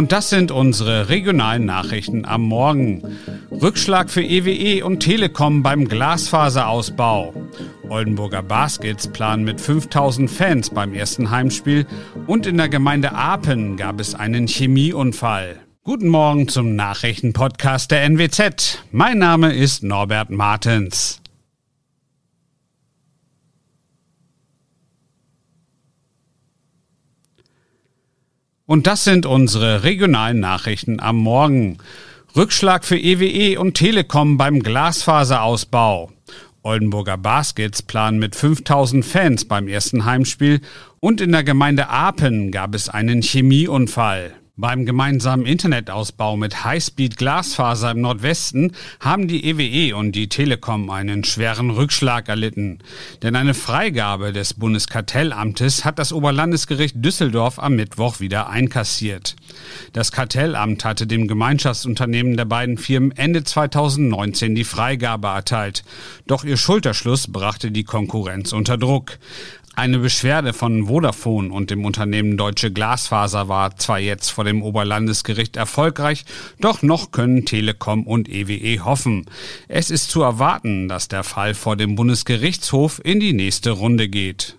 Und das sind unsere regionalen Nachrichten am Morgen. Rückschlag für EWE e und Telekom beim Glasfaserausbau. Oldenburger Baskets planen mit 5000 Fans beim ersten Heimspiel und in der Gemeinde Apen gab es einen Chemieunfall. Guten Morgen zum Nachrichtenpodcast der NWZ. Mein Name ist Norbert Martens. Und das sind unsere regionalen Nachrichten am Morgen. Rückschlag für EWE e und Telekom beim Glasfaserausbau. Oldenburger Baskets planen mit 5000 Fans beim ersten Heimspiel und in der Gemeinde Apen gab es einen Chemieunfall. Beim gemeinsamen Internetausbau mit Highspeed-Glasfaser im Nordwesten haben die EWE e und die Telekom einen schweren Rückschlag erlitten. Denn eine Freigabe des Bundeskartellamtes hat das Oberlandesgericht Düsseldorf am Mittwoch wieder einkassiert. Das Kartellamt hatte dem Gemeinschaftsunternehmen der beiden Firmen Ende 2019 die Freigabe erteilt. Doch ihr Schulterschluss brachte die Konkurrenz unter Druck. Eine Beschwerde von Vodafone und dem Unternehmen Deutsche Glasfaser war zwar jetzt vor dem Oberlandesgericht erfolgreich, doch noch können Telekom und EWE e hoffen. Es ist zu erwarten, dass der Fall vor dem Bundesgerichtshof in die nächste Runde geht.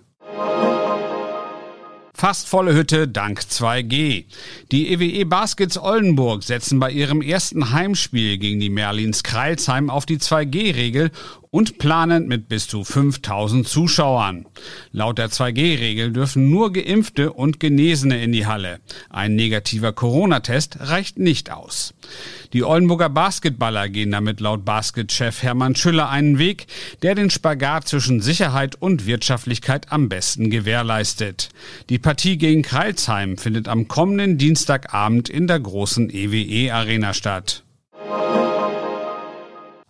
Fast volle Hütte dank 2G. Die EWE e Baskets Oldenburg setzen bei ihrem ersten Heimspiel gegen die Merlins Kreilsheim auf die 2G-Regel und planen mit bis zu 5000 Zuschauern. Laut der 2G-Regel dürfen nur Geimpfte und Genesene in die Halle. Ein negativer Corona-Test reicht nicht aus. Die Oldenburger Basketballer gehen damit laut Basketchef Hermann Schüller einen Weg, der den Spagat zwischen Sicherheit und Wirtschaftlichkeit am besten gewährleistet. Die Partie gegen Kreilsheim findet am kommenden Dienstagabend in der großen EWE Arena statt.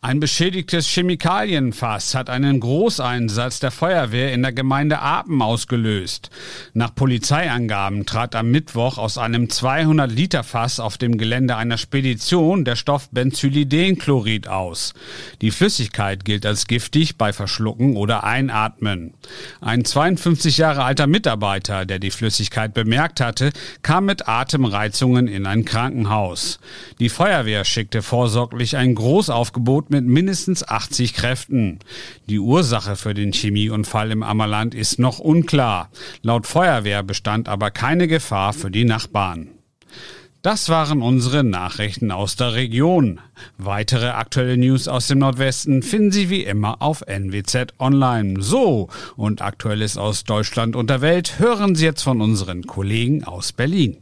Ein beschädigtes Chemikalienfass hat einen Großeinsatz der Feuerwehr in der Gemeinde Apen ausgelöst. Nach Polizeiangaben trat am Mittwoch aus einem 200 Liter Fass auf dem Gelände einer Spedition der Stoff Benzylidenchlorid aus. Die Flüssigkeit gilt als giftig bei Verschlucken oder Einatmen. Ein 52 Jahre alter Mitarbeiter, der die Flüssigkeit bemerkt hatte, kam mit Atemreizungen in ein Krankenhaus. Die Feuerwehr schickte vorsorglich ein Großaufgebot mit mindestens 80 Kräften. Die Ursache für den Chemieunfall im Ammerland ist noch unklar. Laut Feuerwehr bestand aber keine Gefahr für die Nachbarn. Das waren unsere Nachrichten aus der Region. Weitere aktuelle News aus dem Nordwesten finden Sie wie immer auf NWZ Online. So, und Aktuelles aus Deutschland und der Welt hören Sie jetzt von unseren Kollegen aus Berlin.